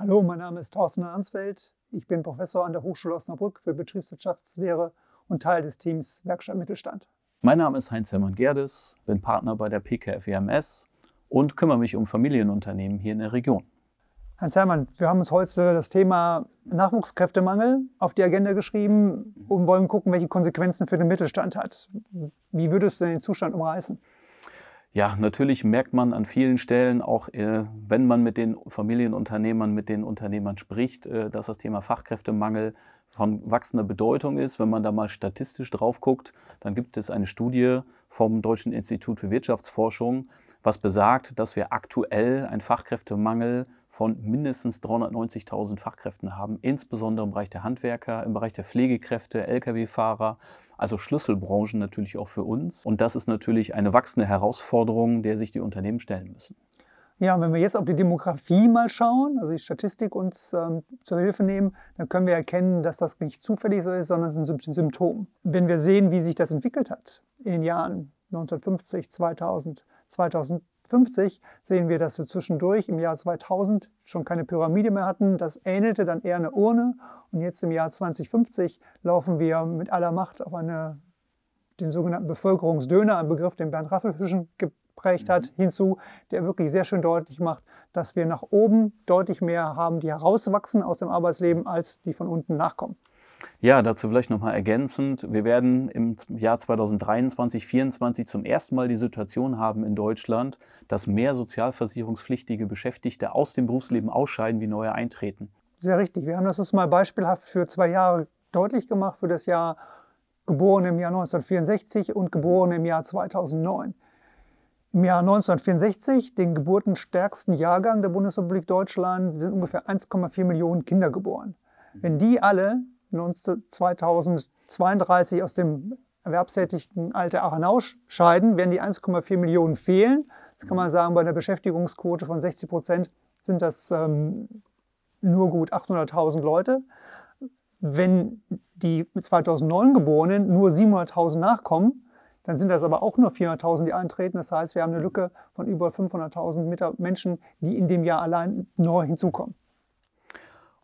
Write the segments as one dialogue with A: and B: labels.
A: Hallo, mein Name ist Thorsten Arnsfeld. Ich bin Professor an der Hochschule Osnabrück für Betriebswirtschaftslehre und Teil des Teams Werkstatt Mittelstand.
B: Mein Name ist Heinz Hermann Gerdes, bin Partner bei der PKF EMS und kümmere mich um Familienunternehmen hier in der Region.
A: Heinz Hermann, wir haben uns heute das Thema Nachwuchskräftemangel auf die Agenda geschrieben und wollen gucken, welche Konsequenzen für den Mittelstand hat. Wie würdest du denn den Zustand umreißen?
B: Ja, natürlich merkt man an vielen Stellen auch, äh, wenn man mit den Familienunternehmern, mit den Unternehmern spricht, äh, dass das Thema Fachkräftemangel von wachsender Bedeutung ist. Wenn man da mal statistisch drauf guckt, dann gibt es eine Studie vom Deutschen Institut für Wirtschaftsforschung, was besagt, dass wir aktuell einen Fachkräftemangel von mindestens 390.000 Fachkräften haben, insbesondere im Bereich der Handwerker, im Bereich der Pflegekräfte, Lkw-Fahrer, also Schlüsselbranchen natürlich auch für uns. Und das ist natürlich eine wachsende Herausforderung, der sich die Unternehmen stellen müssen.
A: Ja, wenn wir jetzt auf die Demografie mal schauen, also die Statistik uns ähm, zur Hilfe nehmen, dann können wir erkennen, dass das nicht zufällig so ist, sondern es ist ein Symptom. Wenn wir sehen, wie sich das entwickelt hat in den Jahren 1950, 2000, 2000 50 sehen wir, dass wir zwischendurch im Jahr 2000 schon keine Pyramide mehr hatten. Das ähnelte dann eher eine Urne. Und jetzt im Jahr 2050 laufen wir mit aller Macht auf eine, den sogenannten Bevölkerungsdöner, ein Begriff, den Bernd Raffelfischen geprägt hat, mhm. hinzu, der wirklich sehr schön deutlich macht, dass wir nach oben deutlich mehr haben, die herauswachsen aus dem Arbeitsleben, als die von unten nachkommen.
B: Ja, dazu vielleicht nochmal ergänzend. Wir werden im Jahr 2023, 2024 zum ersten Mal die Situation haben in Deutschland, dass mehr sozialversicherungspflichtige Beschäftigte aus dem Berufsleben ausscheiden, wie neue eintreten.
A: Sehr richtig. Wir haben das jetzt mal beispielhaft für zwei Jahre deutlich gemacht, für das Jahr geboren im Jahr 1964 und geboren im Jahr 2009. Im Jahr 1964, den geburtenstärksten Jahrgang der Bundesrepublik Deutschland, sind ungefähr 1,4 Millionen Kinder geboren. Wenn die alle 2032 aus dem erwerbstätigen Alter auch hinausscheiden, werden die 1,4 Millionen fehlen. Das kann man sagen, bei einer Beschäftigungsquote von 60 Prozent sind das ähm, nur gut 800.000 Leute. Wenn die 2009 Geborenen nur 700.000 nachkommen, dann sind das aber auch nur 400.000, die eintreten. Das heißt, wir haben eine Lücke von über 500.000 Menschen, die in dem Jahr allein neu hinzukommen.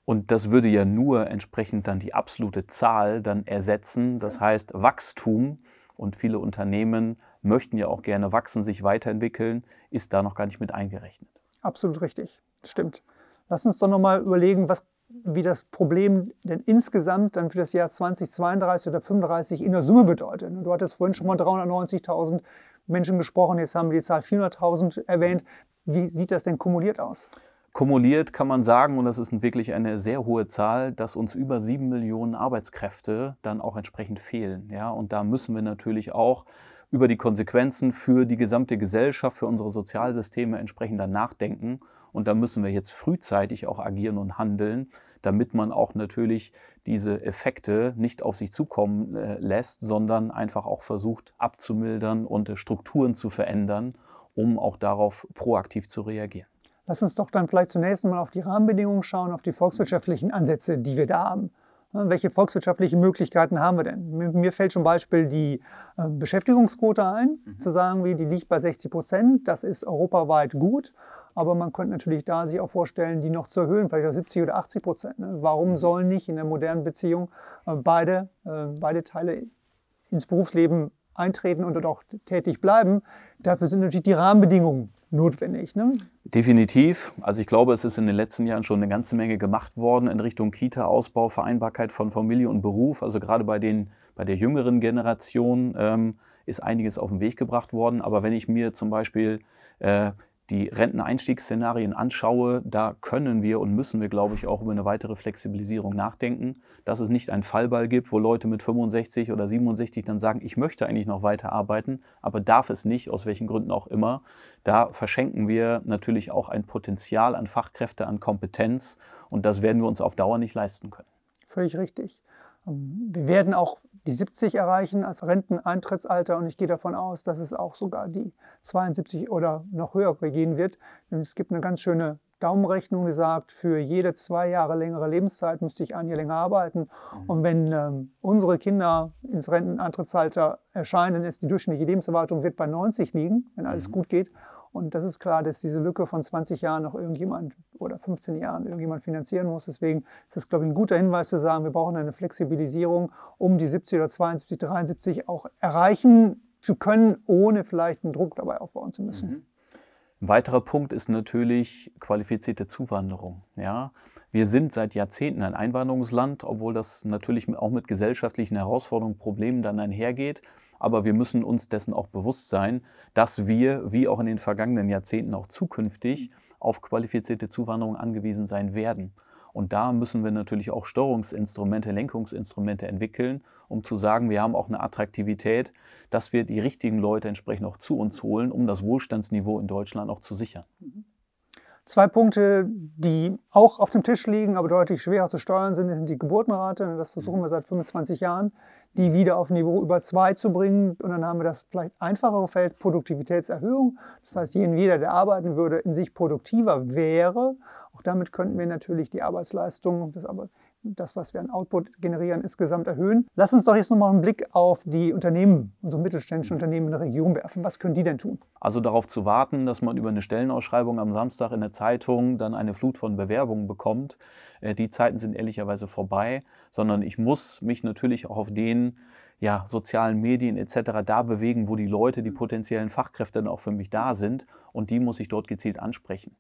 B: Und das würde ja nur entsprechend dann die absolute Zahl dann ersetzen. Das heißt, Wachstum und viele Unternehmen möchten ja auch gerne wachsen, sich weiterentwickeln, ist da noch gar nicht mit eingerechnet.
A: Absolut richtig, stimmt. Lass uns doch nochmal überlegen, was, wie das Problem denn insgesamt dann für das Jahr 2032 oder 2035 in der Summe bedeutet. Du hattest vorhin schon mal 390.000 Menschen gesprochen, jetzt haben wir die Zahl 400.000 erwähnt. Wie sieht das denn kumuliert aus?
B: Kumuliert kann man sagen, und das ist wirklich eine sehr hohe Zahl, dass uns über sieben Millionen Arbeitskräfte dann auch entsprechend fehlen. Ja? Und da müssen wir natürlich auch über die Konsequenzen für die gesamte Gesellschaft, für unsere Sozialsysteme entsprechend dann nachdenken. Und da müssen wir jetzt frühzeitig auch agieren und handeln, damit man auch natürlich diese Effekte nicht auf sich zukommen äh, lässt, sondern einfach auch versucht abzumildern und äh, Strukturen zu verändern, um auch darauf proaktiv zu reagieren.
A: Lass uns doch dann vielleicht zunächst mal auf die Rahmenbedingungen schauen, auf die volkswirtschaftlichen Ansätze, die wir da haben. Welche volkswirtschaftlichen Möglichkeiten haben wir denn? Mir fällt zum Beispiel die äh, Beschäftigungsquote ein, mhm. zu sagen, wie die liegt bei 60 Prozent. Das ist europaweit gut, aber man könnte natürlich da sich auch vorstellen, die noch zu erhöhen, vielleicht auf 70 oder 80 Prozent. Ne? Warum mhm. sollen nicht in der modernen Beziehung äh, beide, äh, beide Teile ins Berufsleben eintreten und dort auch tätig bleiben? Dafür sind natürlich die Rahmenbedingungen notwendig. Ne?
B: Definitiv. Also ich glaube, es ist in den letzten Jahren schon eine ganze Menge gemacht worden in Richtung Kita-Ausbau, Vereinbarkeit von Familie und Beruf. Also gerade bei, den, bei der jüngeren Generation ähm, ist einiges auf den Weg gebracht worden. Aber wenn ich mir zum Beispiel äh, die Renteneinstiegsszenarien anschaue, da können wir und müssen wir, glaube ich, auch über eine weitere Flexibilisierung nachdenken, dass es nicht einen Fallball gibt, wo Leute mit 65 oder 67 dann sagen, ich möchte eigentlich noch weiter arbeiten, aber darf es nicht, aus welchen Gründen auch immer. Da verschenken wir natürlich auch ein Potenzial an Fachkräfte, an Kompetenz und das werden wir uns auf Dauer nicht leisten können.
A: Völlig richtig. Ähm, wir werden auch die 70 erreichen als Renteneintrittsalter und ich gehe davon aus, dass es auch sogar die 72 oder noch höher gehen wird. Denn es gibt eine ganz schöne Daumenrechnung, die sagt, für jede zwei Jahre längere Lebenszeit müsste ich ein Jahr länger arbeiten. Mhm. Und wenn ähm, unsere Kinder ins Renteneintrittsalter erscheinen, ist die durchschnittliche Lebenserwartung wird bei 90 liegen, wenn alles mhm. gut geht. Und das ist klar, dass diese Lücke von 20 Jahren noch irgendjemand oder 15 Jahren irgendjemand finanzieren muss. Deswegen ist das, glaube ich, ein guter Hinweis zu sagen, wir brauchen eine Flexibilisierung, um die 70 oder 72, 73 auch erreichen zu können, ohne vielleicht einen Druck dabei aufbauen zu müssen. Mhm.
B: Ein weiterer Punkt ist natürlich qualifizierte Zuwanderung. Ja? Wir sind seit Jahrzehnten ein Einwanderungsland, obwohl das natürlich auch mit gesellschaftlichen Herausforderungen, Problemen dann einhergeht. Aber wir müssen uns dessen auch bewusst sein, dass wir, wie auch in den vergangenen Jahrzehnten, auch zukünftig auf qualifizierte Zuwanderung angewiesen sein werden. Und da müssen wir natürlich auch Steuerungsinstrumente, Lenkungsinstrumente entwickeln, um zu sagen, wir haben auch eine Attraktivität, dass wir die richtigen Leute entsprechend auch zu uns holen, um das Wohlstandsniveau in Deutschland auch zu sichern.
A: Zwei Punkte, die auch auf dem Tisch liegen, aber deutlich schwerer zu steuern sind, sind die Geburtenrate. Das versuchen wir seit 25 Jahren, die wieder auf Niveau über zwei zu bringen. Und dann haben wir das vielleicht einfachere Feld Produktivitätserhöhung. Das heißt, jeder, der arbeiten würde, in sich produktiver wäre auch damit könnten wir natürlich die Arbeitsleistung, das, das, was wir an Output generieren, insgesamt erhöhen. Lass uns doch jetzt nochmal einen Blick auf die Unternehmen, unsere mittelständischen Unternehmen in der Region werfen. Was können die denn tun?
B: Also darauf zu warten, dass man über eine Stellenausschreibung am Samstag in der Zeitung dann eine Flut von Bewerbungen bekommt. Äh, die Zeiten sind ehrlicherweise vorbei, sondern ich muss mich natürlich auch auf den ja, sozialen Medien etc. da bewegen, wo die Leute, die potenziellen Fachkräfte dann auch für mich da sind und die muss ich dort gezielt ansprechen.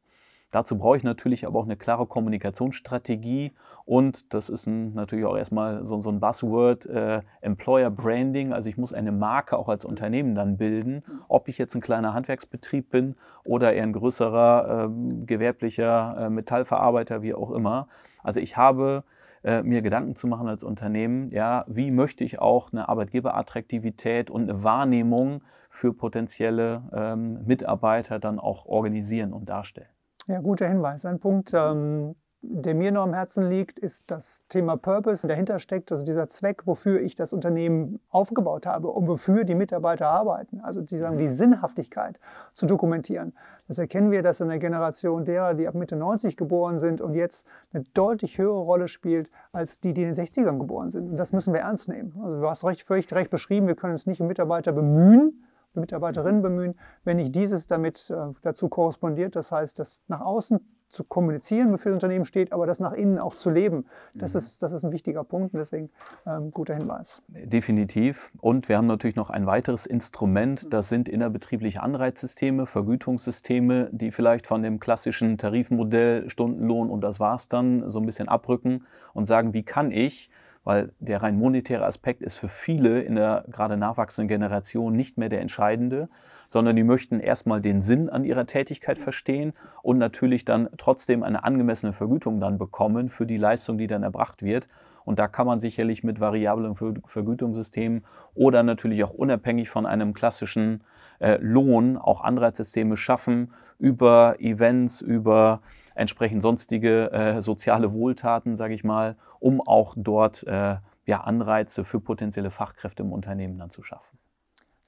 B: Dazu brauche ich natürlich aber auch eine klare Kommunikationsstrategie und das ist ein, natürlich auch erstmal so, so ein Buzzword, äh, Employer Branding. Also ich muss eine Marke auch als Unternehmen dann bilden, ob ich jetzt ein kleiner Handwerksbetrieb bin oder eher ein größerer äh, gewerblicher äh, Metallverarbeiter, wie auch immer. Also ich habe äh, mir Gedanken zu machen als Unternehmen, ja, wie möchte ich auch eine Arbeitgeberattraktivität und eine Wahrnehmung für potenzielle ähm, Mitarbeiter dann auch organisieren und darstellen.
A: Ja, guter Hinweis. Ein Punkt, ähm, der mir noch am Herzen liegt, ist das Thema Purpose, dahinter steckt, also dieser Zweck, wofür ich das Unternehmen aufgebaut habe und wofür die Mitarbeiter arbeiten. Also die sagen, die Sinnhaftigkeit zu dokumentieren. Das erkennen wir, dass in der Generation derer, die ab Mitte 90 geboren sind und jetzt eine deutlich höhere Rolle spielt als die, die in den 60ern geboren sind. Und das müssen wir ernst nehmen. Also du hast recht, völlig recht beschrieben, wir können uns nicht um Mitarbeiter bemühen, Mitarbeiterinnen bemühen, wenn nicht dieses damit äh, dazu korrespondiert. Das heißt, das nach außen zu kommunizieren, wofür das Unternehmen steht, aber das nach innen auch zu leben. Das, mhm. ist, das ist ein wichtiger Punkt und deswegen ähm, guter Hinweis.
B: Definitiv. Und wir haben natürlich noch ein weiteres Instrument, das sind innerbetriebliche Anreizsysteme, Vergütungssysteme, die vielleicht von dem klassischen Tarifmodell Stundenlohn und das war's dann so ein bisschen abrücken und sagen, wie kann ich weil der rein monetäre Aspekt ist für viele in der gerade nachwachsenden Generation nicht mehr der entscheidende, sondern die möchten erstmal den Sinn an ihrer Tätigkeit verstehen und natürlich dann trotzdem eine angemessene Vergütung dann bekommen für die Leistung, die dann erbracht wird. Und da kann man sicherlich mit variablen Vergütungssystemen oder natürlich auch unabhängig von einem klassischen äh, Lohn auch Anreizsysteme schaffen über Events, über entsprechend sonstige äh, soziale Wohltaten, sage ich mal, um auch dort äh, ja, Anreize für potenzielle Fachkräfte im Unternehmen dann zu schaffen.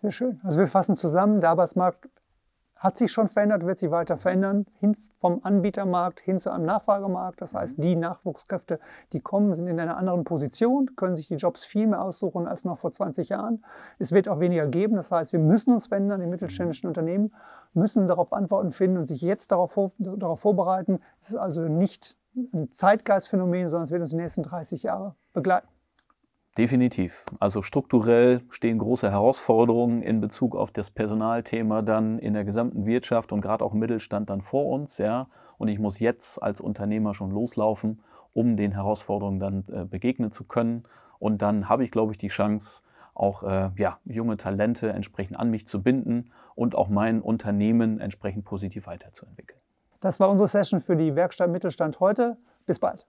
A: Sehr schön. Also wir fassen zusammen, der Arbeitsmarkt hat sich schon verändert, wird sich weiter verändern, hin vom Anbietermarkt hin zu einem Nachfragemarkt. Das heißt, die Nachwuchskräfte, die kommen, sind in einer anderen Position, können sich die Jobs viel mehr aussuchen als noch vor 20 Jahren. Es wird auch weniger geben. Das heißt, wir müssen uns verändern, die mittelständischen Unternehmen müssen darauf Antworten finden und sich jetzt darauf, darauf vorbereiten. Es ist also nicht ein Zeitgeistphänomen, sondern es wird uns die nächsten 30 Jahre begleiten.
B: Definitiv. Also strukturell stehen große Herausforderungen in Bezug auf das Personalthema dann in der gesamten Wirtschaft und gerade auch im Mittelstand dann vor uns. Ja. Und ich muss jetzt als Unternehmer schon loslaufen, um den Herausforderungen dann äh, begegnen zu können. Und dann habe ich, glaube ich, die Chance, auch äh, ja, junge Talente entsprechend an mich zu binden und auch mein Unternehmen entsprechend positiv weiterzuentwickeln.
A: Das war unsere Session für die Werkstatt Mittelstand heute. Bis bald.